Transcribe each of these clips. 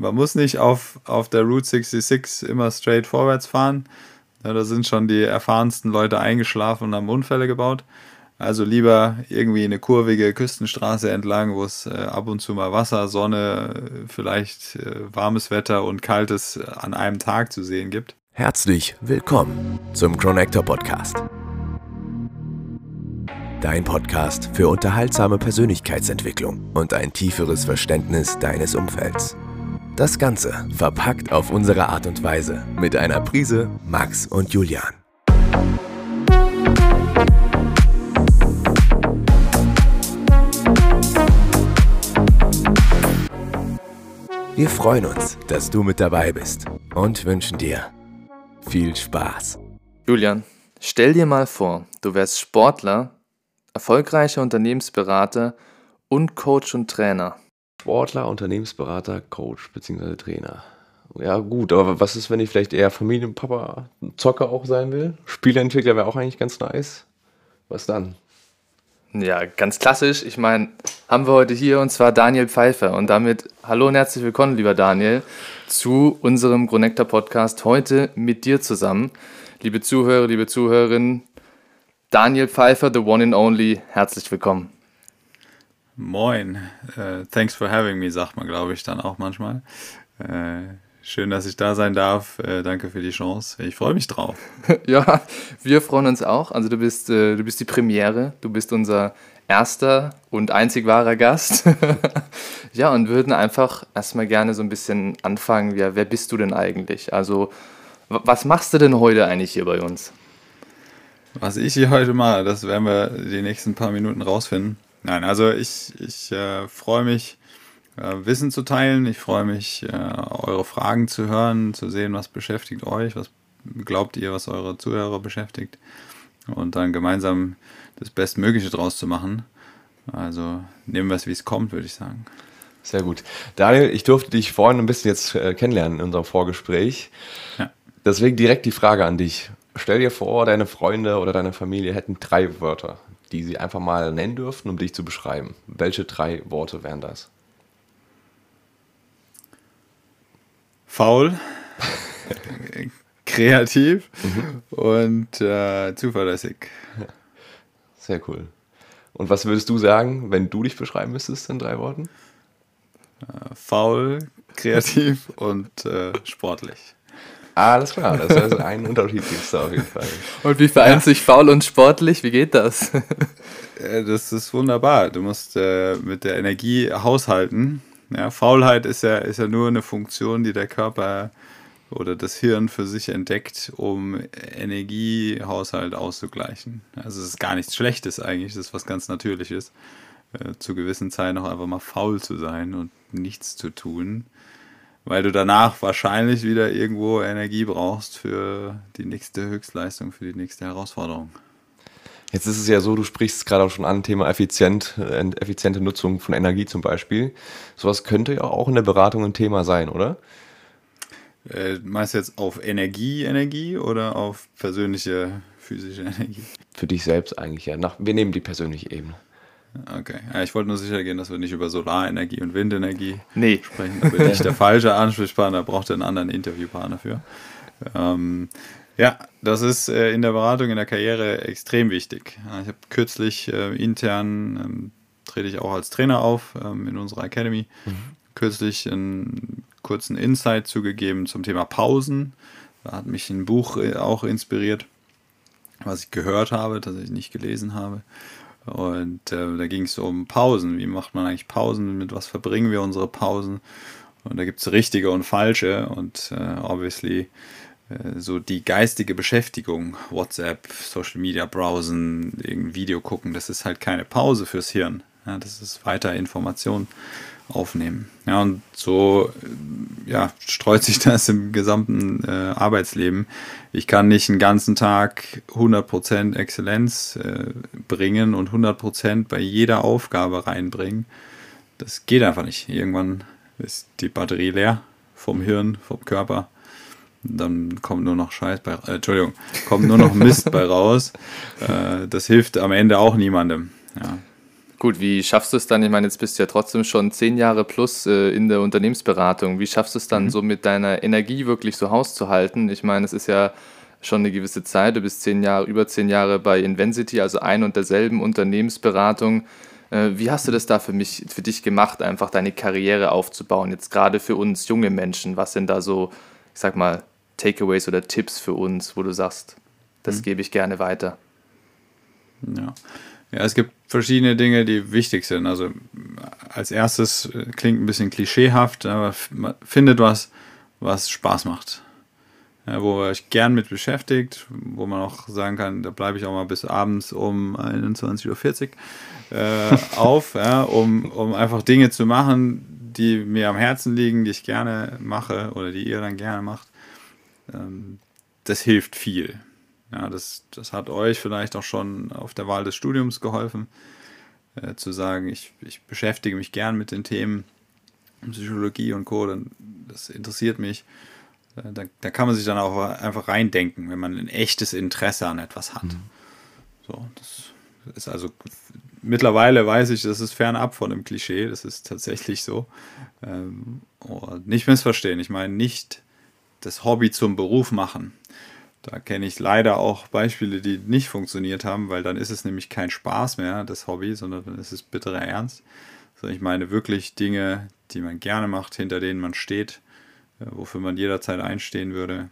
man muss nicht auf, auf der Route 66 immer straight vorwärts fahren. Ja, da sind schon die erfahrensten Leute eingeschlafen und haben Unfälle gebaut. Also lieber irgendwie eine kurvige Küstenstraße entlang, wo es äh, ab und zu mal Wasser, Sonne, vielleicht äh, warmes Wetter und kaltes an einem Tag zu sehen gibt. Herzlich willkommen zum Connector Podcast. Dein Podcast für unterhaltsame Persönlichkeitsentwicklung und ein tieferes Verständnis deines Umfelds. Das Ganze verpackt auf unsere Art und Weise mit einer Prise Max und Julian. Wir freuen uns, dass du mit dabei bist und wünschen dir viel Spaß. Julian, stell dir mal vor, du wärst Sportler, erfolgreicher Unternehmensberater und Coach und Trainer. Sportler, Unternehmensberater, Coach bzw. Trainer. Ja, gut, aber was ist, wenn ich vielleicht eher Familienpapa, Zocker auch sein will? Spieleentwickler wäre auch eigentlich ganz nice. Was dann? Ja, ganz klassisch. Ich meine, haben wir heute hier und zwar Daniel Pfeiffer. Und damit hallo und herzlich willkommen, lieber Daniel, zu unserem Connector Podcast heute mit dir zusammen. Liebe Zuhörer, liebe Zuhörerinnen, Daniel Pfeiffer, the one and only, herzlich willkommen. Moin, uh, thanks for having me, sagt man, glaube ich, dann auch manchmal. Uh, schön, dass ich da sein darf. Uh, danke für die Chance. Ich freue mich drauf. ja, wir freuen uns auch. Also du bist, du bist die Premiere, du bist unser erster und einzig wahrer Gast. ja, und würden einfach erstmal gerne so ein bisschen anfangen. Ja, wer bist du denn eigentlich? Also, was machst du denn heute eigentlich hier bei uns? Was ich hier heute mache, das werden wir die nächsten paar Minuten rausfinden. Nein, also ich, ich äh, freue mich, äh, Wissen zu teilen. Ich freue mich, äh, eure Fragen zu hören, zu sehen, was beschäftigt euch, was glaubt ihr, was eure Zuhörer beschäftigt. Und dann gemeinsam das Bestmögliche draus zu machen. Also nehmen wir es, wie es kommt, würde ich sagen. Sehr gut. Daniel, ich durfte dich vorhin ein bisschen jetzt äh, kennenlernen in unserem Vorgespräch. Ja. Deswegen direkt die Frage an dich. Stell dir vor, deine Freunde oder deine Familie hätten drei Wörter, die sie einfach mal nennen dürften, um dich zu beschreiben. Welche drei Worte wären das? Faul, kreativ mhm. und äh, zuverlässig. Sehr cool. Und was würdest du sagen, wenn du dich beschreiben müsstest in drei Worten? Äh, faul, kreativ und äh, sportlich. Alles klar, das ist ein Unterschied gibt auf jeden Fall. Und wie vereint ja. sich faul und sportlich? Wie geht das? Äh, das ist wunderbar. Du musst äh, mit der Energie haushalten. Ja, Faulheit ist ja, ist ja nur eine Funktion, die der Körper oder das Hirn für sich entdeckt, um Energiehaushalt auszugleichen. Also es ist gar nichts Schlechtes eigentlich, das ist was ganz Natürliches. Äh, zu gewissen Zeiten auch einfach mal faul zu sein und nichts zu tun weil du danach wahrscheinlich wieder irgendwo Energie brauchst für die nächste Höchstleistung, für die nächste Herausforderung. Jetzt ist es ja so, du sprichst gerade auch schon an, Thema effizient, effiziente Nutzung von Energie zum Beispiel. Sowas könnte ja auch in der Beratung ein Thema sein, oder? Äh, meinst du jetzt auf Energie, Energie oder auf persönliche physische Energie? Für dich selbst eigentlich, ja. Nach, wir nehmen die persönliche Ebene. Okay. Ja, ich wollte nur sicher gehen, dass wir nicht über Solarenergie und Windenergie nee. sprechen. Da bin ich der falsche Ansprechpartner, braucht einen anderen Interviewpartner für. Ähm, ja, das ist äh, in der Beratung, in der Karriere extrem wichtig. Ich habe kürzlich äh, intern, ähm, trete ich auch als Trainer auf ähm, in unserer Academy, mhm. kürzlich einen kurzen Insight zugegeben zum Thema Pausen. Da hat mich ein Buch äh, auch inspiriert, was ich gehört habe, das ich nicht gelesen habe. Und äh, da ging es um Pausen. Wie macht man eigentlich Pausen? Mit was verbringen wir unsere Pausen? Und da gibt es richtige und falsche. Und äh, obviously äh, so die geistige Beschäftigung, WhatsApp, Social Media browsen, irgendein Video gucken, das ist halt keine Pause fürs Hirn. Ja, das ist weiter Information aufnehmen. Ja, und so ja, streut sich das im gesamten äh, Arbeitsleben. Ich kann nicht einen ganzen Tag 100% Exzellenz äh, bringen und 100% bei jeder Aufgabe reinbringen. Das geht einfach nicht. Irgendwann ist die Batterie leer vom Hirn, vom Körper. Dann kommt nur noch Scheiß bei, äh, Entschuldigung, kommt nur noch Mist bei raus. Äh, das hilft am Ende auch niemandem. Ja. Gut, wie schaffst du es dann? Ich meine, jetzt bist du ja trotzdem schon zehn Jahre plus äh, in der Unternehmensberatung. Wie schaffst du es dann, mhm. so mit deiner Energie wirklich so Haus zu halten? Ich meine, es ist ja schon eine gewisse Zeit. Du bist zehn Jahre, über zehn Jahre bei Invensity, also ein und derselben Unternehmensberatung. Äh, wie hast du das da für mich, für dich gemacht, einfach deine Karriere aufzubauen? Jetzt gerade für uns junge Menschen. Was sind da so, ich sag mal, Takeaways oder Tipps für uns, wo du sagst, das mhm. gebe ich gerne weiter? Ja. Ja, es gibt verschiedene Dinge, die wichtig sind. Also als erstes äh, klingt ein bisschen klischeehaft, aber findet was, was Spaß macht. Ja, wo ihr euch gern mit beschäftigt, wo man auch sagen kann, da bleibe ich auch mal bis abends um 21.40 Uhr äh, auf, ja, um, um einfach Dinge zu machen, die mir am Herzen liegen, die ich gerne mache oder die ihr dann gerne macht. Ähm, das hilft viel. Ja, das, das hat euch vielleicht auch schon auf der Wahl des Studiums geholfen, äh, zu sagen, ich, ich beschäftige mich gern mit den Themen Psychologie und Co., dann, das interessiert mich. Äh, da, da kann man sich dann auch einfach reindenken, wenn man ein echtes Interesse an etwas hat. Mhm. So, das ist also mittlerweile weiß ich, das ist fernab von dem Klischee, das ist tatsächlich so. Ähm, nicht missverstehen, ich meine nicht das Hobby zum Beruf machen. Da kenne ich leider auch Beispiele, die nicht funktioniert haben, weil dann ist es nämlich kein Spaß mehr, das Hobby, sondern dann ist es bitterer Ernst. Also ich meine wirklich Dinge, die man gerne macht, hinter denen man steht, äh, wofür man jederzeit einstehen würde,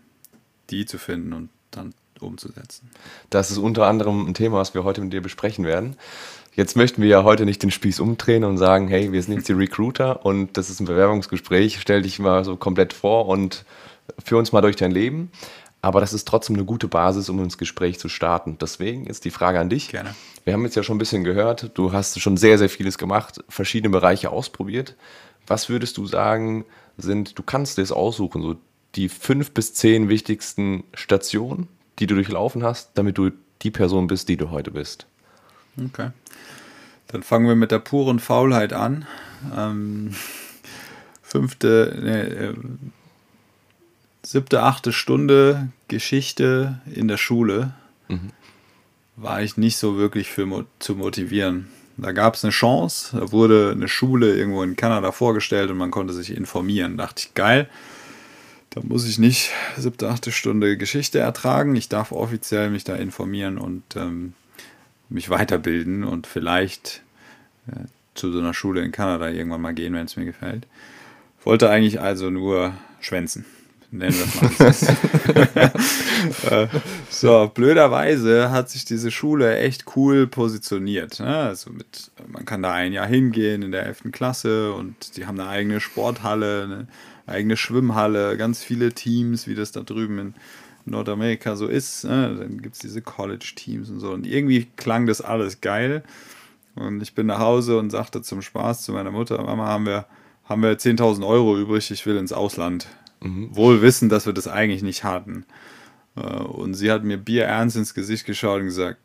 die zu finden und dann umzusetzen. Das ist unter anderem ein Thema, was wir heute mit dir besprechen werden. Jetzt möchten wir ja heute nicht den Spieß umdrehen und sagen, hey, wir sind jetzt die Recruiter und das ist ein Bewerbungsgespräch, stell dich mal so komplett vor und führ uns mal durch dein Leben. Aber das ist trotzdem eine gute Basis, um ins Gespräch zu starten. Deswegen ist die Frage an dich. Gerne. Wir haben jetzt ja schon ein bisschen gehört, du hast schon sehr, sehr vieles gemacht, verschiedene Bereiche ausprobiert. Was würdest du sagen, sind, du kannst es aussuchen, so die fünf bis zehn wichtigsten Stationen, die du durchlaufen hast, damit du die Person bist, die du heute bist? Okay. Dann fangen wir mit der puren Faulheit an. Ähm, fünfte, ne, siebte, achte Stunde Geschichte in der Schule mhm. war ich nicht so wirklich für zu motivieren. Da gab es eine Chance, da wurde eine Schule irgendwo in Kanada vorgestellt und man konnte sich informieren. Da dachte ich, geil, da muss ich nicht siebte, achte Stunde Geschichte ertragen. Ich darf offiziell mich da informieren und ähm, mich weiterbilden und vielleicht äh, zu so einer Schule in Kanada irgendwann mal gehen, wenn es mir gefällt. Wollte eigentlich also nur schwänzen nennen wir es mal. So, blöderweise hat sich diese Schule echt cool positioniert. Ne? Also mit, man kann da ein Jahr hingehen in der 11. Klasse und die haben eine eigene Sporthalle, eine eigene Schwimmhalle, ganz viele Teams, wie das da drüben in Nordamerika so ist. Ne? Dann gibt es diese College-Teams und so. Und irgendwie klang das alles geil. Und ich bin nach Hause und sagte zum Spaß zu meiner Mutter, Mama, haben wir, haben wir 10.000 Euro übrig, ich will ins Ausland. Mhm. Wohl wissen, dass wir das eigentlich nicht hatten. Äh, und sie hat mir bierernst ins Gesicht geschaut und gesagt,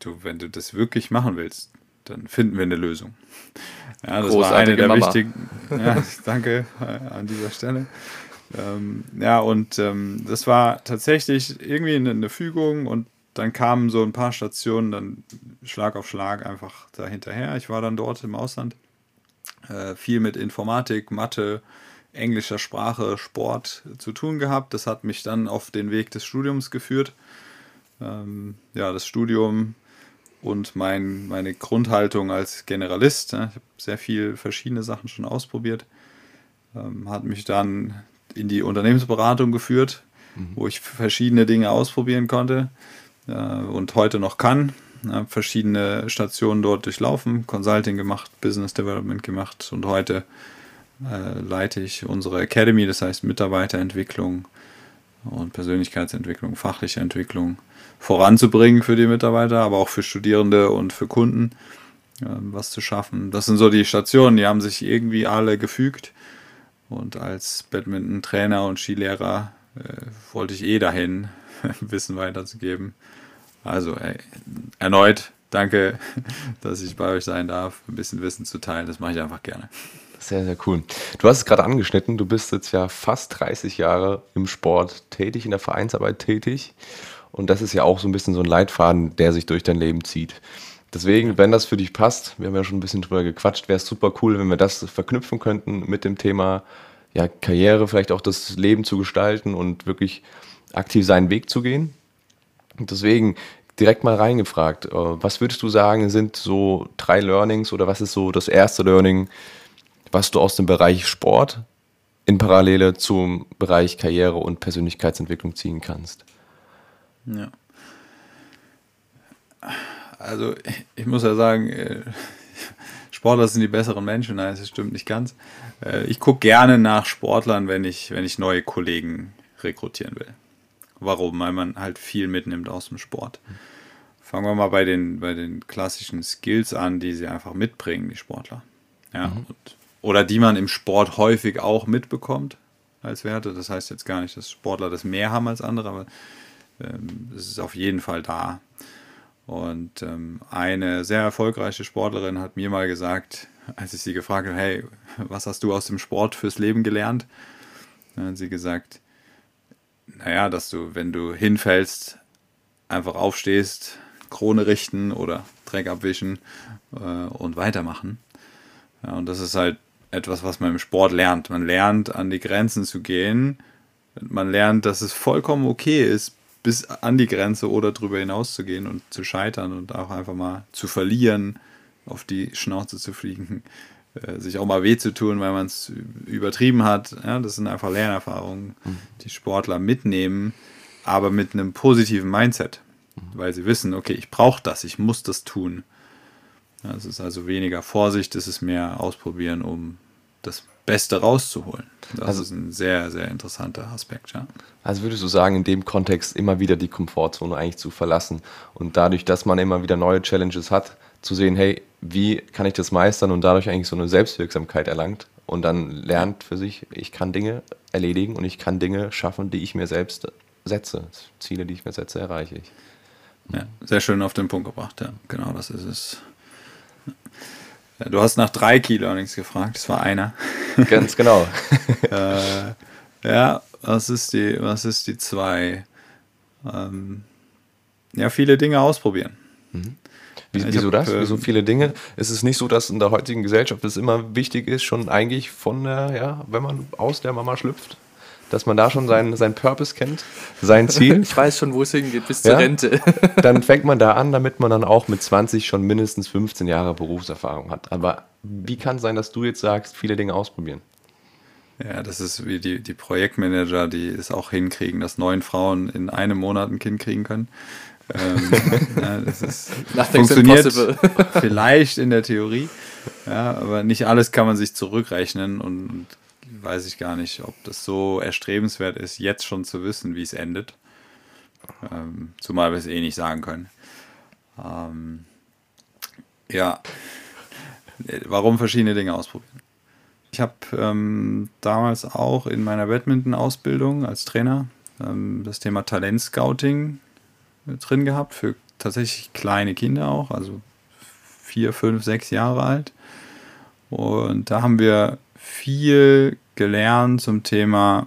du, wenn du das wirklich machen willst, dann finden wir eine Lösung. Ja, das Großartige war eine der Mama. wichtigen. Ja, danke äh, an dieser Stelle. Ähm, ja, und ähm, das war tatsächlich irgendwie eine, eine, Fügung und dann kamen so ein paar Stationen dann Schlag auf Schlag einfach dahinterher. Ich war dann dort im Ausland. Äh, viel mit Informatik, Mathe, englischer Sprache, Sport zu tun gehabt. Das hat mich dann auf den Weg des Studiums geführt. Ähm, ja, das Studium und mein, meine Grundhaltung als Generalist. Ne? Ich habe sehr viel verschiedene Sachen schon ausprobiert. Ähm, hat mich dann in die Unternehmensberatung geführt, mhm. wo ich verschiedene Dinge ausprobieren konnte äh, und heute noch kann. Habe verschiedene Stationen dort durchlaufen, Consulting gemacht, Business Development gemacht und heute äh, leite ich unsere Academy, das heißt Mitarbeiterentwicklung und Persönlichkeitsentwicklung, fachliche Entwicklung voranzubringen für die Mitarbeiter, aber auch für Studierende und für Kunden äh, was zu schaffen. Das sind so die Stationen, die haben sich irgendwie alle gefügt. Und als Badminton-Trainer und Skilehrer äh, wollte ich eh dahin, Wissen weiterzugeben. Also ey, erneut danke, dass ich bei euch sein darf, ein bisschen Wissen zu teilen. Das mache ich einfach gerne. Sehr, sehr cool. Du hast es gerade angeschnitten, du bist jetzt ja fast 30 Jahre im Sport tätig, in der Vereinsarbeit tätig. Und das ist ja auch so ein bisschen so ein Leitfaden, der sich durch dein Leben zieht. Deswegen, wenn das für dich passt, wir haben ja schon ein bisschen drüber gequatscht, wäre es super cool, wenn wir das verknüpfen könnten mit dem Thema ja, Karriere, vielleicht auch das Leben zu gestalten und wirklich aktiv seinen Weg zu gehen. Und deswegen direkt mal reingefragt, äh, was würdest du sagen, sind so drei Learnings oder was ist so das erste Learning, was du aus dem Bereich Sport in Parallele zum Bereich Karriere und Persönlichkeitsentwicklung ziehen kannst? Ja. Also ich muss ja sagen, äh, Sportler sind die besseren Menschen, nein, das stimmt nicht ganz. Äh, ich gucke gerne nach Sportlern, wenn ich, wenn ich neue Kollegen rekrutieren will. Warum? Weil man halt viel mitnimmt aus dem Sport. Fangen wir mal bei den, bei den klassischen Skills an, die sie einfach mitbringen, die Sportler. Ja, mhm. und, oder die man im Sport häufig auch mitbekommt als Werte. Das heißt jetzt gar nicht, dass Sportler das mehr haben als andere, aber ähm, es ist auf jeden Fall da. Und ähm, eine sehr erfolgreiche Sportlerin hat mir mal gesagt, als ich sie gefragt habe, hey, was hast du aus dem Sport fürs Leben gelernt? Dann hat sie gesagt, naja, dass du, wenn du hinfällst, einfach aufstehst, Krone richten oder Dreck abwischen äh, und weitermachen. Ja, und das ist halt etwas, was man im Sport lernt. Man lernt, an die Grenzen zu gehen. Man lernt, dass es vollkommen okay ist, bis an die Grenze oder darüber hinaus zu gehen und zu scheitern und auch einfach mal zu verlieren, auf die Schnauze zu fliegen, äh, sich auch mal weh zu tun, weil man es übertrieben hat. Ja, das sind einfach Lernerfahrungen, mhm. die Sportler mitnehmen, aber mit einem positiven Mindset, mhm. weil sie wissen, okay, ich brauche das, ich muss das tun. Ja, es ist also weniger Vorsicht, es ist mehr Ausprobieren, um das Beste rauszuholen. Das also, ist ein sehr, sehr interessanter Aspekt, ja. Also würdest du sagen, in dem Kontext immer wieder die Komfortzone eigentlich zu verlassen und dadurch, dass man immer wieder neue Challenges hat, zu sehen, hey, wie kann ich das meistern und dadurch eigentlich so eine Selbstwirksamkeit erlangt und dann lernt für sich, ich kann Dinge erledigen und ich kann Dinge schaffen, die ich mir selbst setze. Ziele, die ich mir setze, erreiche ich. Ja, sehr schön auf den Punkt gebracht, ja. Genau, das ist es. Du hast nach drei Key Learnings gefragt, das war einer. Ganz genau. äh, ja, was ist die, was ist die zwei? Ähm, ja, viele Dinge ausprobieren. Mhm. Wie, wieso hab, das? Wieso viele Dinge? Ist es nicht so, dass in der heutigen Gesellschaft es immer wichtig ist, schon eigentlich von der, ja, wenn man aus der Mama schlüpft, dass man da schon seinen, seinen Purpose kennt, sein Ziel. Ich weiß schon, wo es hingeht, bis zur ja? Rente. dann fängt man da an, damit man dann auch mit 20 schon mindestens 15 Jahre Berufserfahrung hat. Aber wie kann es sein, dass du jetzt sagst, viele Dinge ausprobieren? Ja, das ist wie die, die Projektmanager, die es auch hinkriegen, dass neun Frauen in einem Monat ein Kind kriegen können. Ähm, ja, das ist, funktioniert vielleicht in der Theorie, ja, aber nicht alles kann man sich zurückrechnen und, und weiß ich gar nicht, ob das so erstrebenswert ist, jetzt schon zu wissen, wie es endet. Ähm, zumal wir es eh nicht sagen können. Ähm, ja, warum verschiedene Dinge ausprobieren? Ich habe ähm, damals auch in meiner Badminton-Ausbildung als Trainer ähm, das Thema Talentscouting drin gehabt, für tatsächlich kleine Kinder auch, also vier, fünf, sechs Jahre alt. Und da haben wir viel gelernt zum Thema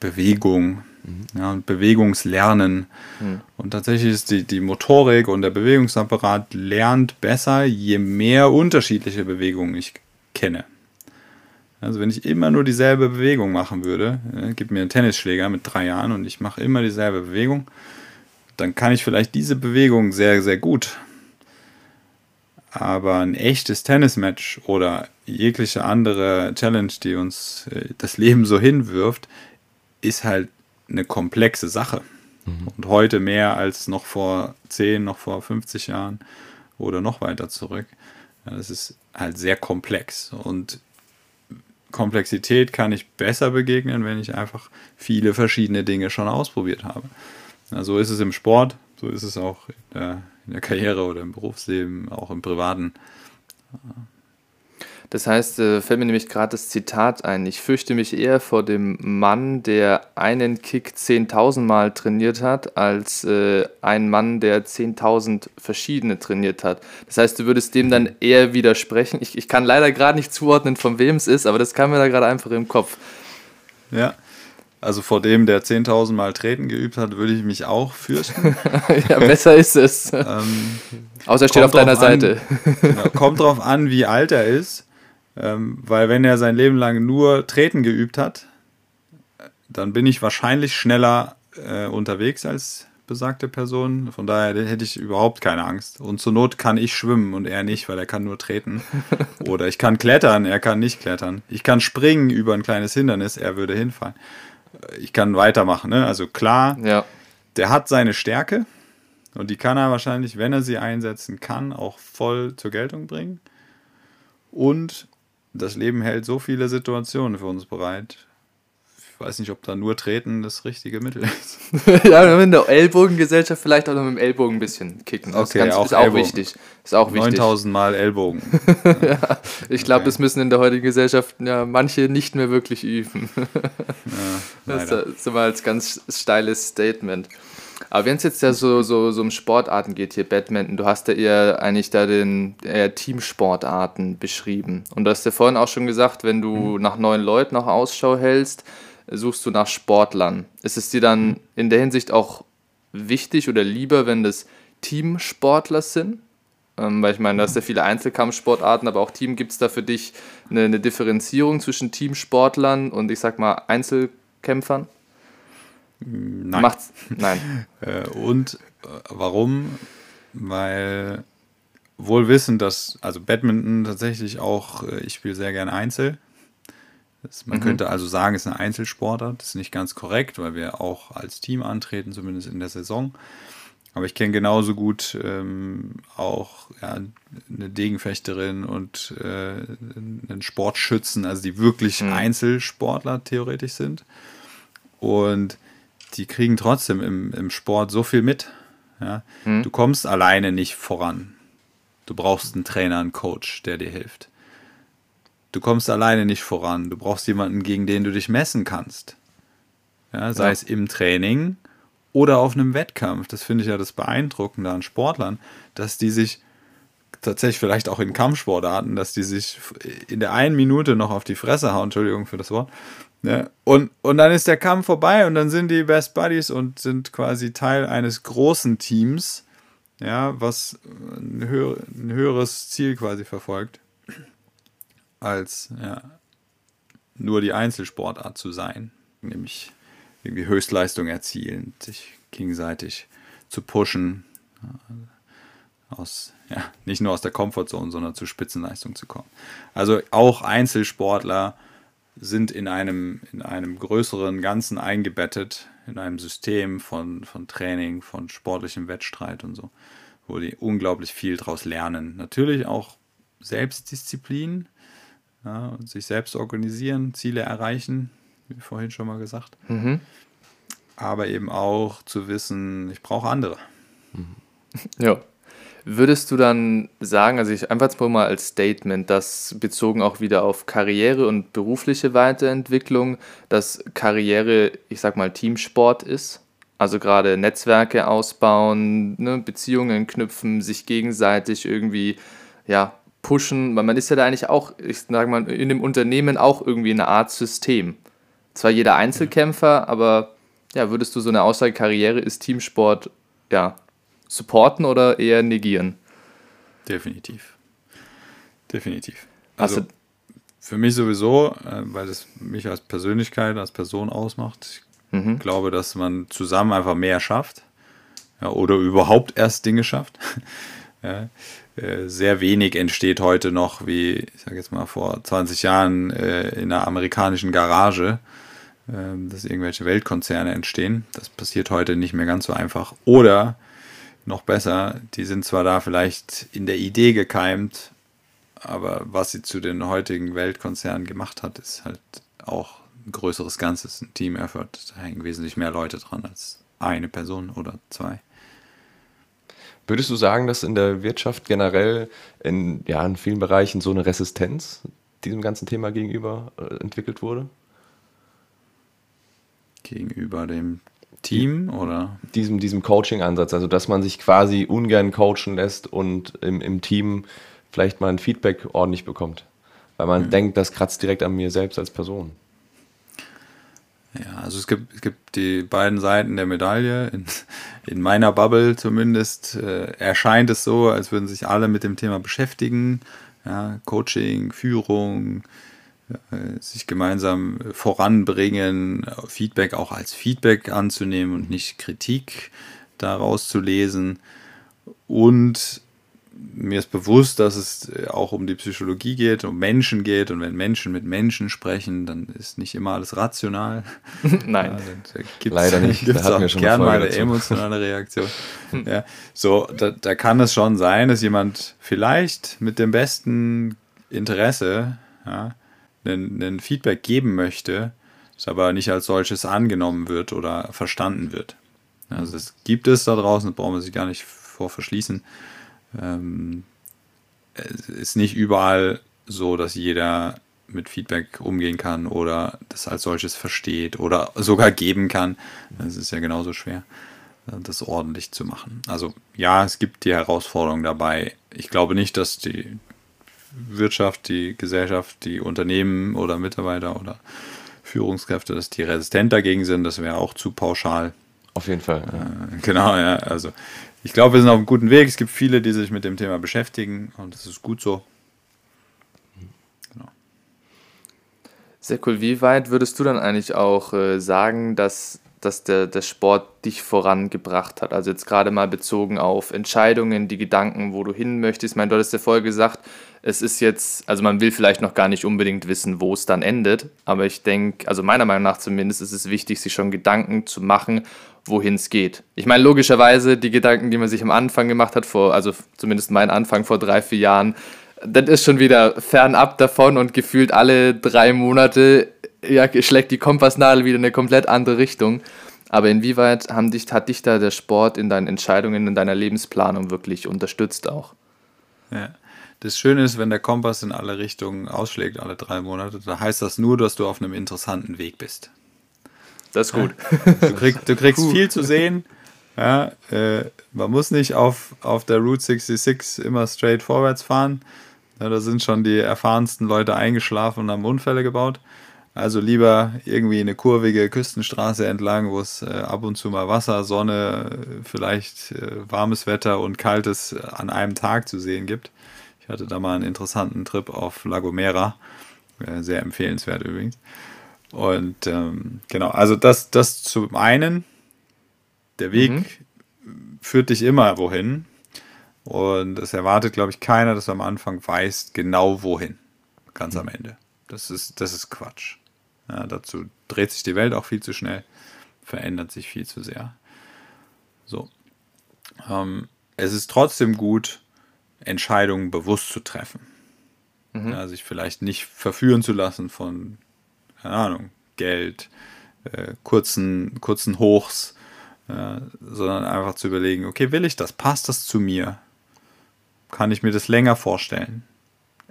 Bewegung mhm. ja, und Bewegungslernen. Mhm. Und tatsächlich ist die, die Motorik und der Bewegungsapparat lernt besser, je mehr unterschiedliche Bewegungen ich kenne. Also wenn ich immer nur dieselbe Bewegung machen würde, äh, gib mir einen Tennisschläger mit drei Jahren und ich mache immer dieselbe Bewegung, dann kann ich vielleicht diese Bewegung sehr, sehr gut. Aber ein echtes Tennismatch oder jegliche andere Challenge, die uns äh, das Leben so hinwirft, ist halt eine komplexe Sache. Mhm. Und heute mehr als noch vor 10, noch vor 50 Jahren oder noch weiter zurück. Ja, das ist halt sehr komplex. Und Komplexität kann ich besser begegnen, wenn ich einfach viele verschiedene Dinge schon ausprobiert habe. Ja, so ist es im Sport, so ist es auch in der, in der Karriere oder im Berufsleben, auch im Privaten. Das heißt, äh, fällt mir nämlich gerade das Zitat ein. Ich fürchte mich eher vor dem Mann, der einen Kick 10.000 Mal trainiert hat, als äh, ein Mann, der 10.000 verschiedene trainiert hat. Das heißt, du würdest dem dann eher widersprechen. Ich, ich kann leider gerade nicht zuordnen, von wem es ist, aber das kam mir da gerade einfach im Kopf. Ja, Also vor dem, der 10.000 Mal Treten geübt hat, würde ich mich auch fürchten. ja, besser ist es. Ähm, Außer er steht auf deiner Seite. An, genau, kommt drauf an, wie alt er ist. Ähm, weil wenn er sein Leben lang nur Treten geübt hat, dann bin ich wahrscheinlich schneller äh, unterwegs als besagte Person. Von daher hätte ich überhaupt keine Angst. Und zur Not kann ich schwimmen und er nicht, weil er kann nur treten. Oder ich kann klettern, er kann nicht klettern. Ich kann springen über ein kleines Hindernis, er würde hinfallen. Ich kann weitermachen. Ne? Also klar, ja. der hat seine Stärke und die kann er wahrscheinlich, wenn er sie einsetzen kann, auch voll zur Geltung bringen. Und das Leben hält so viele Situationen für uns bereit, weiß nicht, ob da nur Treten das richtige Mittel ist. ja, in der Ellbogengesellschaft vielleicht auch noch mit dem Ellbogen ein bisschen kicken. Das okay, ist, ganz, auch, ist auch wichtig. Ist auch wichtig. 9000 Mal Ellbogen. ja, ich glaube, okay. das müssen in der heutigen Gesellschaft ja manche nicht mehr wirklich üben. ja, das ist so mal als ganz steiles Statement. Aber wenn es jetzt ja so, so, so um Sportarten geht, hier Badminton, du hast ja eher eigentlich da den eher Teamsportarten beschrieben. Und du hast ja vorhin auch schon gesagt, wenn du mhm. nach neuen Leuten auch Ausschau hältst, suchst du nach Sportlern. Ist es dir dann in der Hinsicht auch wichtig oder lieber, wenn das Teamsportler sind? Ähm, weil ich meine, da hast ja viele Einzelkampfsportarten, aber auch Team gibt es da für dich eine, eine, Differenzierung zwischen Teamsportlern und ich sag mal Einzelkämpfern? Nein. Macht's? Nein. Äh, und äh, warum? Weil wohl wissen, dass, also Badminton tatsächlich auch, äh, ich spiele sehr gerne Einzel. Man mhm. könnte also sagen, es ist ein Einzelsportart. Das ist nicht ganz korrekt, weil wir auch als Team antreten, zumindest in der Saison. Aber ich kenne genauso gut ähm, auch ja, eine Degenfechterin und äh, einen Sportschützen, also die wirklich mhm. Einzelsportler theoretisch sind. Und die kriegen trotzdem im, im Sport so viel mit. Ja? Mhm. Du kommst alleine nicht voran. Du brauchst einen Trainer, einen Coach, der dir hilft. Du kommst alleine nicht voran. Du brauchst jemanden, gegen den du dich messen kannst. Ja, sei ja. es im Training oder auf einem Wettkampf. Das finde ich ja das Beeindruckende an Sportlern, dass die sich tatsächlich vielleicht auch in Kampfsportarten, dass die sich in der einen Minute noch auf die Fresse hauen, Entschuldigung für das Wort. Ja, und, und dann ist der Kampf vorbei und dann sind die Best Buddies und sind quasi Teil eines großen Teams, ja, was ein, höher, ein höheres Ziel quasi verfolgt als ja, nur die Einzelsportart zu sein, nämlich irgendwie Höchstleistung erzielen, sich gegenseitig zu pushen, aus, ja, nicht nur aus der Komfortzone, sondern zu Spitzenleistung zu kommen. Also auch Einzelsportler sind in einem, in einem größeren Ganzen eingebettet, in einem System von, von Training, von sportlichem Wettstreit und so, wo die unglaublich viel daraus lernen. Natürlich auch Selbstdisziplin, ja, und sich selbst organisieren, Ziele erreichen, wie vorhin schon mal gesagt. Mhm. Aber eben auch zu wissen, ich brauche andere. Mhm. Ja. Würdest du dann sagen, also ich einfach mal als Statement, dass bezogen auch wieder auf Karriere und berufliche Weiterentwicklung, dass Karriere, ich sag mal, Teamsport ist? Also gerade Netzwerke ausbauen, ne, Beziehungen knüpfen, sich gegenseitig irgendwie ja, pushen, weil man ist ja da eigentlich auch, ich sage mal, in dem Unternehmen auch irgendwie eine Art System. Zwar jeder Einzelkämpfer, aber ja, würdest du so eine Aussage, Karriere ist Teamsport, ja, supporten oder eher negieren? Definitiv. Definitiv. Also für mich sowieso, äh, weil es mich als Persönlichkeit, als Person ausmacht. Ich mhm. glaube, dass man zusammen einfach mehr schafft. Ja, oder überhaupt erst Dinge schafft. ja, sehr wenig entsteht heute noch, wie ich sage jetzt mal vor 20 Jahren äh, in einer amerikanischen Garage, äh, dass irgendwelche Weltkonzerne entstehen. Das passiert heute nicht mehr ganz so einfach. Oder noch besser, die sind zwar da vielleicht in der Idee gekeimt, aber was sie zu den heutigen Weltkonzernen gemacht hat, ist halt auch ein größeres Ganzes, ein Team-Effort. Da hängen wesentlich mehr Leute dran als eine Person oder zwei. Würdest du sagen, dass in der Wirtschaft generell in, ja, in vielen Bereichen so eine Resistenz diesem ganzen Thema gegenüber äh, entwickelt wurde? Gegenüber dem Team oder? Diesem, diesem Coaching-Ansatz, also dass man sich quasi ungern coachen lässt und im, im Team vielleicht mal ein Feedback ordentlich bekommt. Weil man mhm. denkt, das kratzt direkt an mir selbst als Person. Ja, also es gibt, es gibt die beiden Seiten der Medaille. In, in meiner Bubble zumindest äh, erscheint es so, als würden sich alle mit dem Thema beschäftigen. Ja, Coaching, Führung, äh, sich gemeinsam voranbringen, Feedback auch als Feedback anzunehmen und nicht Kritik daraus zu lesen. Und mir ist bewusst, dass es auch um die Psychologie geht, um Menschen geht. Und wenn Menschen mit Menschen sprechen, dann ist nicht immer alles rational. Nein, ja, leider nicht. Gibt's da auch gerne mal eine emotionale Reaktion. ja, so, da, da kann es schon sein, dass jemand vielleicht mit dem besten Interesse ja, einen, einen Feedback geben möchte, es aber nicht als solches angenommen wird oder verstanden wird. Also das gibt es da draußen, das brauchen wir sich gar nicht vor verschließen ähm, es ist nicht überall so, dass jeder mit Feedback umgehen kann oder das als solches versteht oder sogar geben kann. Es ist ja genauso schwer, das ordentlich zu machen. Also ja, es gibt die Herausforderung dabei. Ich glaube nicht, dass die Wirtschaft, die Gesellschaft, die Unternehmen oder Mitarbeiter oder Führungskräfte, dass die resistent dagegen sind. Das wäre auch zu pauschal. Auf jeden Fall. Ja. Äh, genau, ja. Also ich glaube, wir sind auf einem guten Weg. Es gibt viele, die sich mit dem Thema beschäftigen und das ist gut so. Genau. Sehr cool. Wie weit würdest du dann eigentlich auch äh, sagen, dass, dass der, der Sport dich vorangebracht hat? Also jetzt gerade mal bezogen auf Entscheidungen, die Gedanken, wo du hin möchtest. Ich meine, du hattest ja vorher gesagt, es ist jetzt, also man will vielleicht noch gar nicht unbedingt wissen, wo es dann endet, aber ich denke, also meiner Meinung nach zumindest ist es wichtig, sich schon Gedanken zu machen, wohin es geht. Ich meine, logischerweise, die Gedanken, die man sich am Anfang gemacht hat, vor, also zumindest mein Anfang vor drei, vier Jahren, das ist schon wieder fernab davon und gefühlt alle drei Monate ja, schlägt die Kompassnadel wieder in eine komplett andere Richtung. Aber inwieweit dich, hat dich da der Sport in deinen Entscheidungen, in deiner Lebensplanung wirklich unterstützt auch? Ja. Das Schöne ist, wenn der Kompass in alle Richtungen ausschlägt, alle drei Monate, da heißt das nur, dass du auf einem interessanten Weg bist. Das ist gut. Du, krieg, du kriegst Puh. viel zu sehen. Ja, äh, man muss nicht auf, auf der Route 66 immer straight vorwärts fahren. Ja, da sind schon die erfahrensten Leute eingeschlafen und haben Unfälle gebaut. Also lieber irgendwie eine kurvige Küstenstraße entlang, wo es äh, ab und zu mal Wasser, Sonne, vielleicht äh, warmes Wetter und kaltes äh, an einem Tag zu sehen gibt. Ich hatte da mal einen interessanten Trip auf La Gomera. Äh, sehr empfehlenswert übrigens. Und ähm, genau, also das, das zum einen, der Weg mhm. führt dich immer wohin. Und es erwartet, glaube ich, keiner, dass du am Anfang weißt, genau wohin. Ganz mhm. am Ende. Das ist, das ist Quatsch. Ja, dazu dreht sich die Welt auch viel zu schnell, verändert sich viel zu sehr. So. Ähm, es ist trotzdem gut, Entscheidungen bewusst zu treffen. Mhm. Ja, sich vielleicht nicht verführen zu lassen von keine Ahnung, Geld, äh, kurzen, kurzen Hochs, äh, sondern einfach zu überlegen, okay, will ich das? Passt das zu mir? Kann ich mir das länger vorstellen?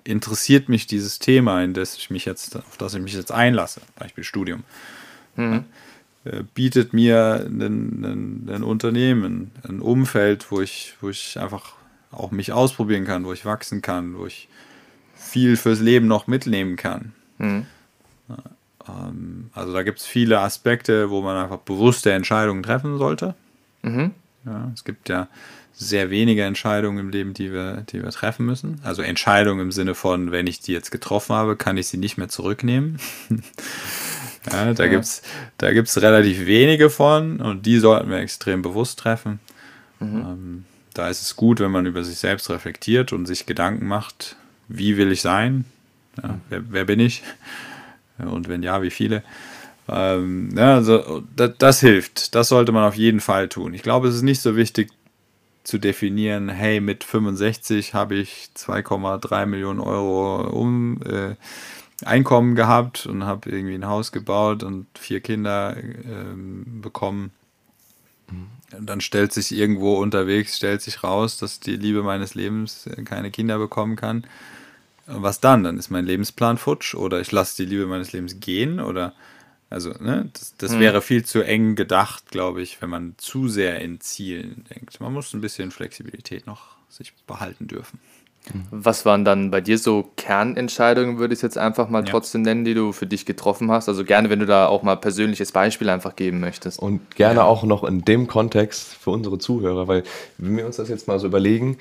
Interessiert mich dieses Thema, in das ich mich jetzt, auf das ich mich jetzt einlasse, Beispiel Studium? Mhm. Äh, bietet mir ein, ein, ein, Unternehmen, ein Umfeld, wo ich, wo ich einfach auch mich ausprobieren kann, wo ich wachsen kann, wo ich viel fürs Leben noch mitnehmen kann. Mhm. Ähm, also da gibt es viele Aspekte, wo man einfach bewusste Entscheidungen treffen sollte. Mhm. Ja, es gibt ja sehr wenige Entscheidungen im Leben, die wir, die wir treffen müssen. Also Entscheidungen im Sinne von, wenn ich die jetzt getroffen habe, kann ich sie nicht mehr zurücknehmen. ja, da ja. gibt es da gibt's relativ wenige von und die sollten wir extrem bewusst treffen. Mhm. Ähm, da ist es gut, wenn man über sich selbst reflektiert und sich Gedanken macht, wie will ich sein? Ja, wer, wer bin ich? Und wenn ja, wie viele? Ähm, ja, also das, das, hilft. Das sollte man auf jeden Fall tun. Ich glaube, es ist nicht so wichtig zu definieren, hey, mit 65 habe ich 2,3 Millionen Euro um, äh, Einkommen gehabt und habe irgendwie ein Haus gebaut und vier Kinder äh, bekommen. Und dann stellt sich irgendwo unterwegs, stellt sich raus, dass die Liebe meines Lebens keine Kinder bekommen kann was dann? Dann ist mein Lebensplan futsch oder ich lasse die Liebe meines Lebens gehen oder also, ne, das, das mhm. wäre viel zu eng gedacht, glaube ich, wenn man zu sehr in Zielen denkt. Man muss ein bisschen Flexibilität noch sich behalten dürfen. Was waren dann bei dir so Kernentscheidungen, würde ich es jetzt einfach mal ja. trotzdem nennen, die du für dich getroffen hast? Also gerne, wenn du da auch mal persönliches Beispiel einfach geben möchtest. Und gerne ja. auch noch in dem Kontext für unsere Zuhörer, weil wenn wir uns das jetzt mal so überlegen,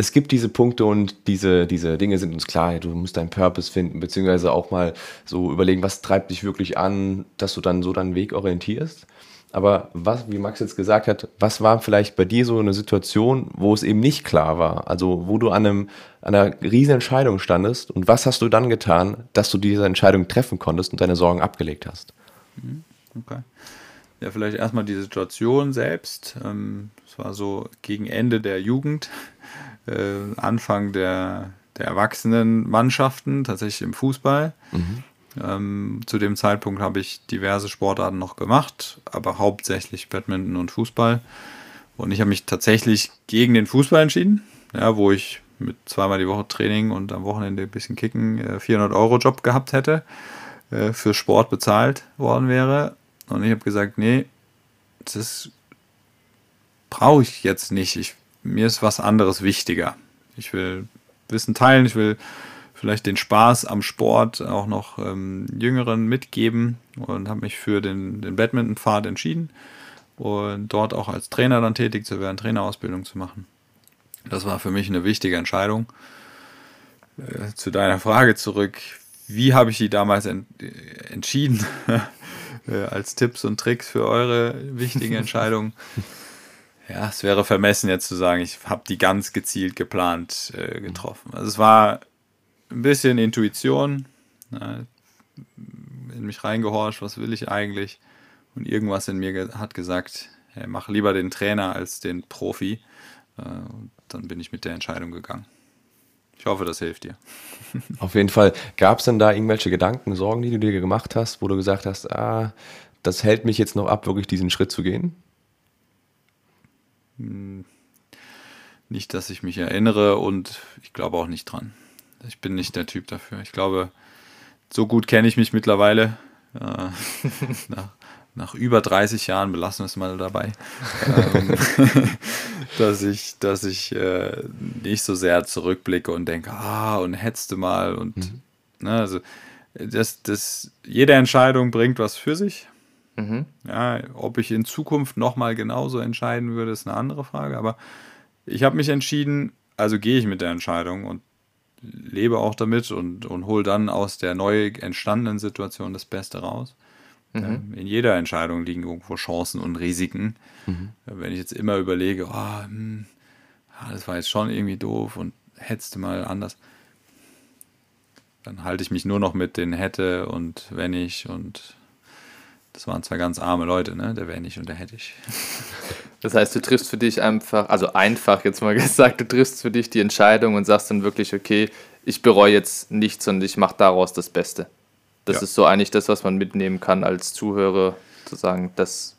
es gibt diese Punkte und diese, diese Dinge sind uns klar. Du musst deinen Purpose finden, beziehungsweise auch mal so überlegen, was treibt dich wirklich an, dass du dann so deinen Weg orientierst. Aber was, wie Max jetzt gesagt hat, was war vielleicht bei dir so eine Situation, wo es eben nicht klar war? Also wo du an, einem, an einer riesen Entscheidung standest und was hast du dann getan, dass du diese Entscheidung treffen konntest und deine Sorgen abgelegt hast? Mhm, okay. Ja, vielleicht erstmal die Situation selbst. Ähm, es war so gegen Ende der Jugend, äh, Anfang der, der Erwachsenenmannschaften, tatsächlich im Fußball. Mhm. Ähm, zu dem Zeitpunkt habe ich diverse Sportarten noch gemacht, aber hauptsächlich Badminton und Fußball. Und ich habe mich tatsächlich gegen den Fußball entschieden, ja, wo ich mit zweimal die Woche Training und am Wochenende ein bisschen Kicken äh, 400 Euro Job gehabt hätte, äh, für Sport bezahlt worden wäre. Und ich habe gesagt, nee, das brauche ich jetzt nicht. Ich, mir ist was anderes wichtiger. Ich will Wissen teilen, ich will vielleicht den Spaß am Sport auch noch ähm, Jüngeren mitgeben und habe mich für den, den Badminton-Pfad entschieden und dort auch als Trainer dann tätig zu werden, Trainerausbildung zu machen. Das war für mich eine wichtige Entscheidung. Äh, zu deiner Frage zurück, wie habe ich die damals ent entschieden? äh, als Tipps und Tricks für eure wichtigen Entscheidungen. Ja, es wäre vermessen jetzt zu sagen, ich habe die ganz gezielt geplant äh, getroffen. Also es war ein bisschen Intuition, ne, in mich reingehorcht, was will ich eigentlich? Und irgendwas in mir ge hat gesagt, hey, mach lieber den Trainer als den Profi. Äh, dann bin ich mit der Entscheidung gegangen. Ich hoffe, das hilft dir. Auf jeden Fall. Gab es denn da irgendwelche Gedanken, Sorgen, die du dir gemacht hast, wo du gesagt hast, ah, das hält mich jetzt noch ab, wirklich diesen Schritt zu gehen? Hm. Nicht, dass ich mich erinnere und ich glaube auch nicht dran. Ich bin nicht der Typ dafür. Ich glaube, so gut kenne ich mich mittlerweile. Äh, nach, nach, über 30 Jahren, belassen wir es mal dabei, ähm, dass ich, dass ich äh, nicht so sehr zurückblicke und denke, ah, und hetzte mal. Und mhm. ne, also das, das, jede Entscheidung bringt was für sich. Mhm. Ja, ob ich in Zukunft nochmal genauso entscheiden würde, ist eine andere Frage. Aber ich habe mich entschieden, also gehe ich mit der Entscheidung und lebe auch damit und, und hole dann aus der neu entstandenen Situation das Beste raus. Mhm. Ähm, in jeder Entscheidung liegen irgendwo Chancen und Risiken. Mhm. Wenn ich jetzt immer überlege, oh, hm, das war jetzt schon irgendwie doof und hättest mal anders, dann halte ich mich nur noch mit den hätte und wenn ich und das waren zwei ganz arme Leute, ne? Der wenn ich und der hätte ich. Das heißt, du triffst für dich einfach, also einfach jetzt mal gesagt, du triffst für dich die Entscheidung und sagst dann wirklich, okay, ich bereue jetzt nichts und ich mache daraus das Beste. Das ja. ist so eigentlich das, was man mitnehmen kann als Zuhörer, zu sagen, das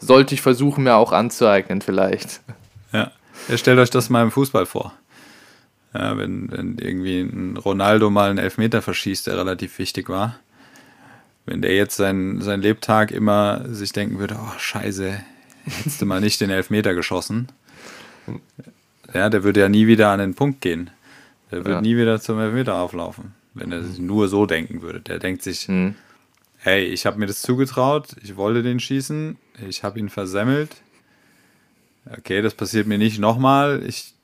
sollte ich versuchen, mir auch anzueignen vielleicht. Ja, ja stellt euch das mal im Fußball vor. Ja, wenn, wenn irgendwie ein Ronaldo mal einen Elfmeter verschießt, der relativ wichtig war. Wenn der jetzt sein, sein Lebtag immer sich denken würde, oh scheiße, hättest du mal nicht den Elfmeter geschossen. Ja, der würde ja nie wieder an den Punkt gehen. Der würde ja. nie wieder zum Elfmeter auflaufen, wenn er sich nur so denken würde. Der denkt sich, mhm. hey, ich habe mir das zugetraut, ich wollte den schießen, ich habe ihn versemmelt. Okay, das passiert mir nicht nochmal. Ich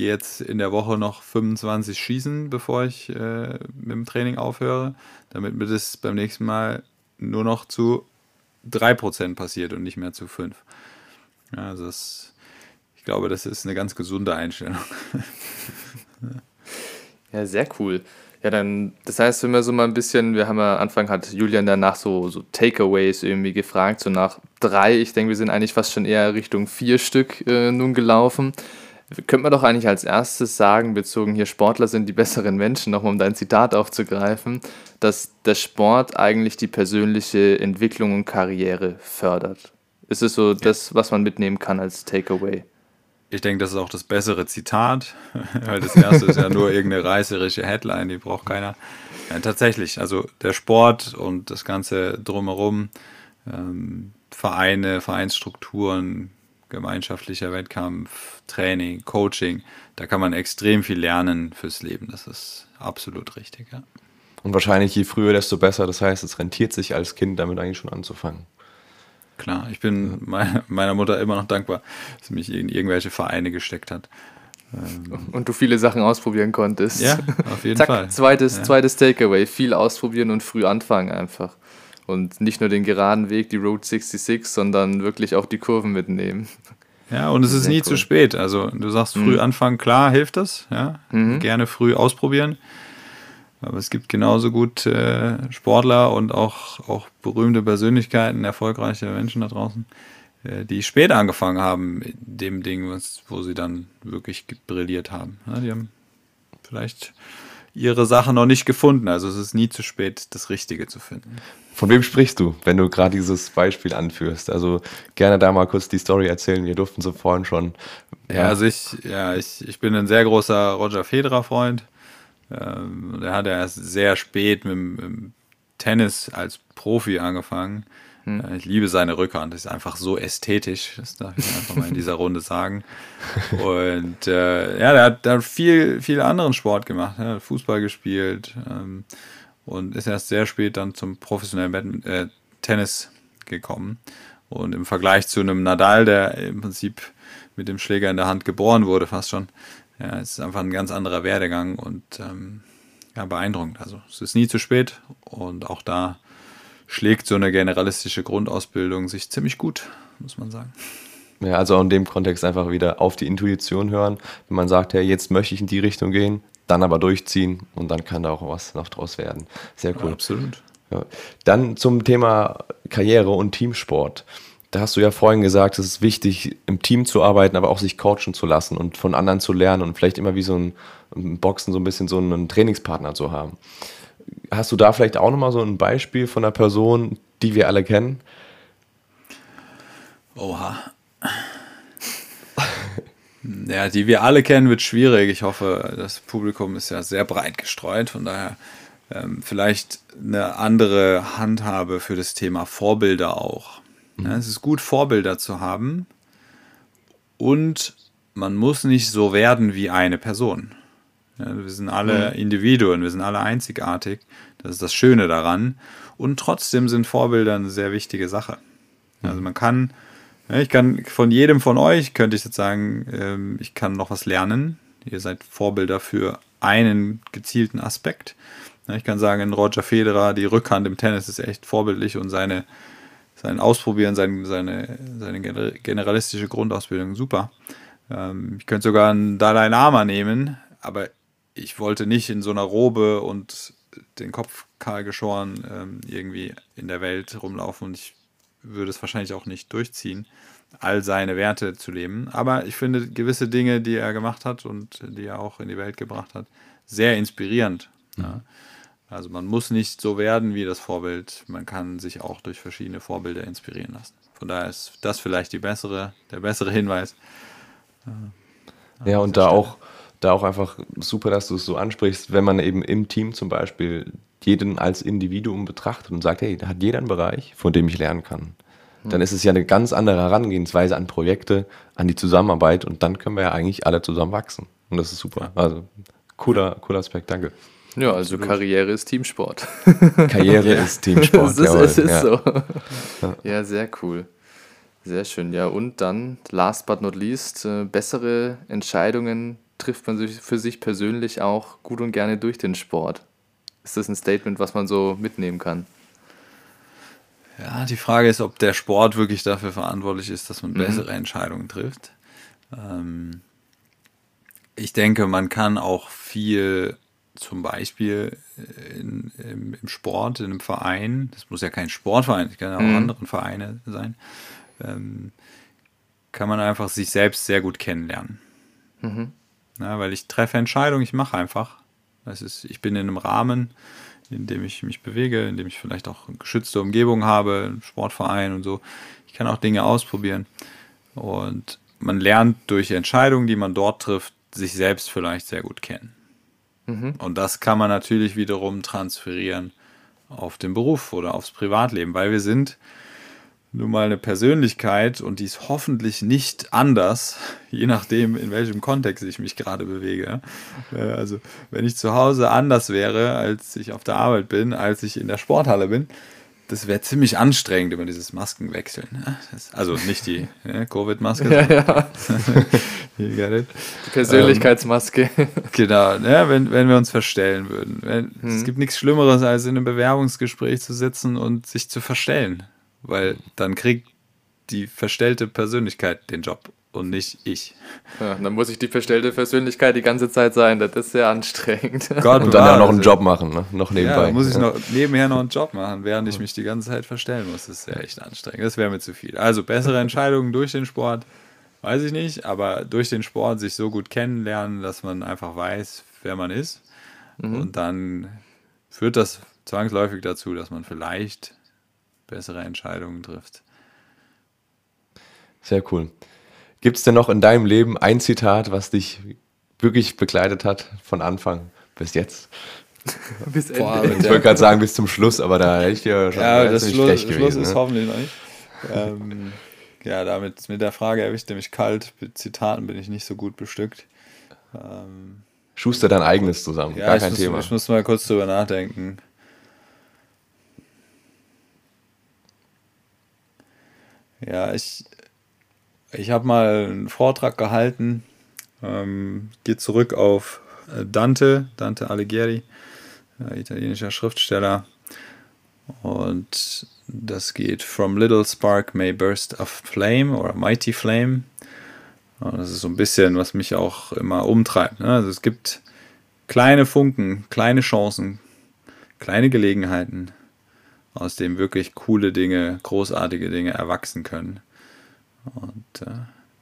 gehe jetzt in der Woche noch 25 schießen, bevor ich äh, mit dem Training aufhöre, damit mir das beim nächsten Mal nur noch zu 3% passiert und nicht mehr zu 5%. Ja, also das, ich glaube, das ist eine ganz gesunde Einstellung. ja, sehr cool. Ja, dann, das heißt, wenn wir so mal ein bisschen, wir haben ja Anfang hat Julian danach so, so Takeaways irgendwie gefragt, so nach drei, ich denke, wir sind eigentlich fast schon eher Richtung vier Stück äh, nun gelaufen. Könnte man doch eigentlich als erstes sagen, bezogen hier Sportler sind die besseren Menschen, nochmal um dein Zitat aufzugreifen, dass der Sport eigentlich die persönliche Entwicklung und Karriere fördert. Ist es so ja. das, was man mitnehmen kann als Takeaway? Ich denke, das ist auch das bessere Zitat, weil das erste ist ja nur irgendeine reißerische Headline, die braucht keiner. Ja, tatsächlich, also der Sport und das Ganze drumherum, ähm, Vereine, Vereinsstrukturen, gemeinschaftlicher Wettkampf, Training, Coaching. Da kann man extrem viel lernen fürs Leben. Das ist absolut richtig, ja. Und wahrscheinlich je früher, desto besser. Das heißt, es rentiert sich als Kind damit eigentlich schon anzufangen. Klar, ich bin meiner Mutter immer noch dankbar, dass sie mich in irgendwelche Vereine gesteckt hat. Ähm, und du viele Sachen ausprobieren konntest. Ja, auf jeden Zack, Fall. Zweites, ja. zweites Takeaway, viel ausprobieren und früh anfangen einfach. Und nicht nur den geraden Weg, die Road 66, sondern wirklich auch die Kurven mitnehmen. Ja, und es ist nie cool. zu spät. Also du sagst früh mhm. anfangen, klar hilft das. Ja? Mhm. Gerne früh ausprobieren. Aber es gibt genauso gut äh, Sportler und auch, auch berühmte Persönlichkeiten, erfolgreiche Menschen da draußen, äh, die später angefangen haben dem Ding, was, wo sie dann wirklich brilliert haben. Ja, die haben vielleicht ihre Sache noch nicht gefunden. Also es ist nie zu spät, das Richtige zu finden. Von wem sprichst du, wenn du gerade dieses Beispiel anführst? Also gerne da mal kurz die Story erzählen. Wir durften so vorhin schon. Ja, also ich, ja, ich, ich bin ein sehr großer Roger Federer-Freund. Ähm, der hat erst sehr spät mit, mit Tennis als Profi angefangen. Hm. Ich liebe seine Rückhand, das ist einfach so ästhetisch, das darf ich einfach mal in dieser Runde sagen. Und äh, ja, der hat, der hat viel, viel anderen Sport gemacht, er hat Fußball gespielt ähm, und ist erst sehr spät dann zum professionellen Bad äh, Tennis gekommen. Und im Vergleich zu einem Nadal, der im Prinzip mit dem Schläger in der Hand geboren wurde, fast schon, ja, es ist einfach ein ganz anderer Werdegang und ähm, ja, beeindruckend. Also es ist nie zu spät und auch da schlägt so eine generalistische Grundausbildung sich ziemlich gut, muss man sagen. Ja, also in dem Kontext einfach wieder auf die Intuition hören. Wenn man sagt, ja, jetzt möchte ich in die Richtung gehen, dann aber durchziehen und dann kann da auch was noch draus werden. Sehr cool. Ja, absolut. Ja. Dann zum Thema Karriere und Teamsport da hast du ja vorhin gesagt, es ist wichtig, im Team zu arbeiten, aber auch sich coachen zu lassen und von anderen zu lernen und vielleicht immer wie so ein Boxen so ein bisschen so einen Trainingspartner zu haben. Hast du da vielleicht auch nochmal so ein Beispiel von einer Person, die wir alle kennen? Oha. ja, die wir alle kennen, wird schwierig. Ich hoffe, das Publikum ist ja sehr breit gestreut, von daher ähm, vielleicht eine andere Handhabe für das Thema Vorbilder auch. Ja, es ist gut, Vorbilder zu haben und man muss nicht so werden wie eine Person. Ja, wir sind alle mhm. Individuen, wir sind alle einzigartig. Das ist das Schöne daran. Und trotzdem sind Vorbilder eine sehr wichtige Sache. Also man kann, ich kann von jedem von euch, könnte ich jetzt sagen, ähm, ich kann noch was lernen. Ihr seid Vorbilder für einen gezielten Aspekt. Ich kann sagen, in Roger Federer, die Rückhand im Tennis ist echt vorbildlich und seine sein Ausprobieren, sein, seine, seine generalistische Grundausbildung super. Ähm, ich könnte sogar einen Dalai Lama nehmen, aber ich wollte nicht in so einer Robe und den Kopf kahl geschoren ähm, irgendwie in der Welt rumlaufen und ich würde es wahrscheinlich auch nicht durchziehen, all seine Werte zu leben. Aber ich finde gewisse Dinge, die er gemacht hat und die er auch in die Welt gebracht hat, sehr inspirierend. Mhm. Ja. Also man muss nicht so werden wie das Vorbild. Man kann sich auch durch verschiedene Vorbilder inspirieren lassen. Von daher ist das vielleicht bessere, der bessere Hinweis. Ja, und da auch, da auch einfach super, dass du es so ansprichst, wenn man eben im Team zum Beispiel jeden als Individuum betrachtet und sagt, hey, da hat jeder einen Bereich, von dem ich lernen kann. Dann hm. ist es ja eine ganz andere Herangehensweise an Projekte, an die Zusammenarbeit und dann können wir ja eigentlich alle zusammen wachsen. Und das ist super. Also cooler, cooler Aspekt, danke. Ja, also Absolut. Karriere ist Teamsport. Karriere ist Teamsport. es ist, es ist ja. so. Ja, sehr cool. Sehr schön. Ja, und dann, last but not least, äh, bessere Entscheidungen trifft man sich für sich persönlich auch gut und gerne durch den Sport. Ist das ein Statement, was man so mitnehmen kann? Ja, die Frage ist, ob der Sport wirklich dafür verantwortlich ist, dass man mhm. bessere Entscheidungen trifft. Ähm, ich denke, man kann auch viel zum Beispiel in, im, im, Sport, in einem Verein, das muss ja kein Sportverein, das kann auch mhm. anderen Vereine sein, ähm, kann man einfach sich selbst sehr gut kennenlernen. Mhm. Ja, weil ich treffe Entscheidungen, ich mache einfach. Das ist, ich bin in einem Rahmen, in dem ich mich bewege, in dem ich vielleicht auch eine geschützte Umgebung habe, einen Sportverein und so. Ich kann auch Dinge ausprobieren. Und man lernt durch Entscheidungen, die man dort trifft, sich selbst vielleicht sehr gut kennen. Mhm. Und das kann man natürlich wiederum transferieren auf den Beruf oder aufs Privatleben, weil wir sind, nun mal eine Persönlichkeit und die ist hoffentlich nicht anders, je nachdem, in welchem Kontext ich mich gerade bewege. Äh, also, wenn ich zu Hause anders wäre, als ich auf der Arbeit bin, als ich in der Sporthalle bin, das wäre ziemlich anstrengend über dieses Maskenwechseln. Ne? Das, also nicht die ne, Covid-Maske. Ja, ja. die Persönlichkeitsmaske. Ähm, genau, ne, wenn, wenn wir uns verstellen würden. Wenn, hm. Es gibt nichts Schlimmeres, als in einem Bewerbungsgespräch zu sitzen und sich zu verstellen. Weil dann kriegt die verstellte Persönlichkeit den Job und nicht ich. Ja, dann muss ich die verstellte Persönlichkeit die ganze Zeit sein. Das ist sehr anstrengend. Gott und dann ja noch einen Job machen, ne? noch nebenbei. Ja, dann muss ich noch nebenher noch einen Job machen, während ich mich die ganze Zeit verstellen muss. Das ist ja echt anstrengend. Das wäre mir zu viel. Also bessere Entscheidungen durch den Sport, weiß ich nicht, aber durch den Sport sich so gut kennenlernen, dass man einfach weiß, wer man ist. Mhm. Und dann führt das zwangsläufig dazu, dass man vielleicht bessere Entscheidungen trifft. Sehr cool. Gibt es denn noch in deinem Leben ein Zitat, was dich wirklich begleitet hat von Anfang bis jetzt? bis Ende. Boah, ich wollte gerade sagen bis zum Schluss, aber da hätte ich dir schon ja, das Schluss, recht gewesen. Schluss ist ne? hoffentlich noch nicht. ähm, ja, damit mit der Frage erwischte mich kalt. Mit Zitaten bin ich nicht so gut bestückt. Ähm, Schuster dein eigenes zusammen, ja, gar kein muss, Thema. Ich muss mal kurz drüber nachdenken. Ja, ich, ich habe mal einen Vortrag gehalten, ähm, geht zurück auf äh, Dante, Dante Alighieri, äh, italienischer Schriftsteller. Und das geht From Little Spark May Burst of Flame oder Mighty Flame. Und das ist so ein bisschen, was mich auch immer umtreibt. Ne? Also es gibt kleine Funken, kleine Chancen, kleine Gelegenheiten, aus dem wirklich coole Dinge, großartige Dinge erwachsen können. Und äh,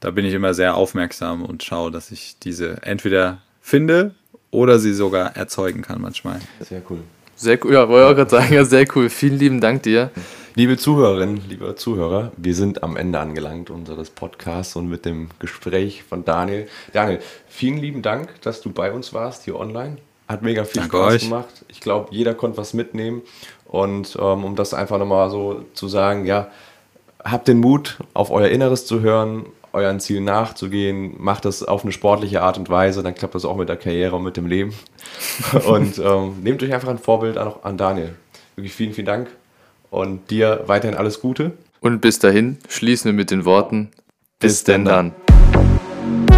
da bin ich immer sehr aufmerksam und schaue, dass ich diese entweder finde oder sie sogar erzeugen kann manchmal. Sehr cool. Sehr cool, ja, wollte ich auch gerade sagen, ja, sehr cool. Vielen lieben Dank dir. Liebe Zuhörerinnen, liebe Zuhörer, wir sind am Ende angelangt unseres Podcasts und mit dem Gespräch von Daniel. Daniel, vielen lieben Dank, dass du bei uns warst hier online. Hat mega viel Danke Spaß euch. gemacht. Ich glaube, jeder konnte was mitnehmen. Und ähm, um das einfach nochmal so zu sagen, ja, habt den Mut, auf euer Inneres zu hören, euren Ziel nachzugehen, macht das auf eine sportliche Art und Weise, dann klappt das auch mit der Karriere und mit dem Leben. und ähm, nehmt euch einfach ein Vorbild an, an Daniel. Wirklich vielen, vielen Dank und dir weiterhin alles Gute. Und bis dahin schließen wir mit den Worten, bis, bis denn dann. dann.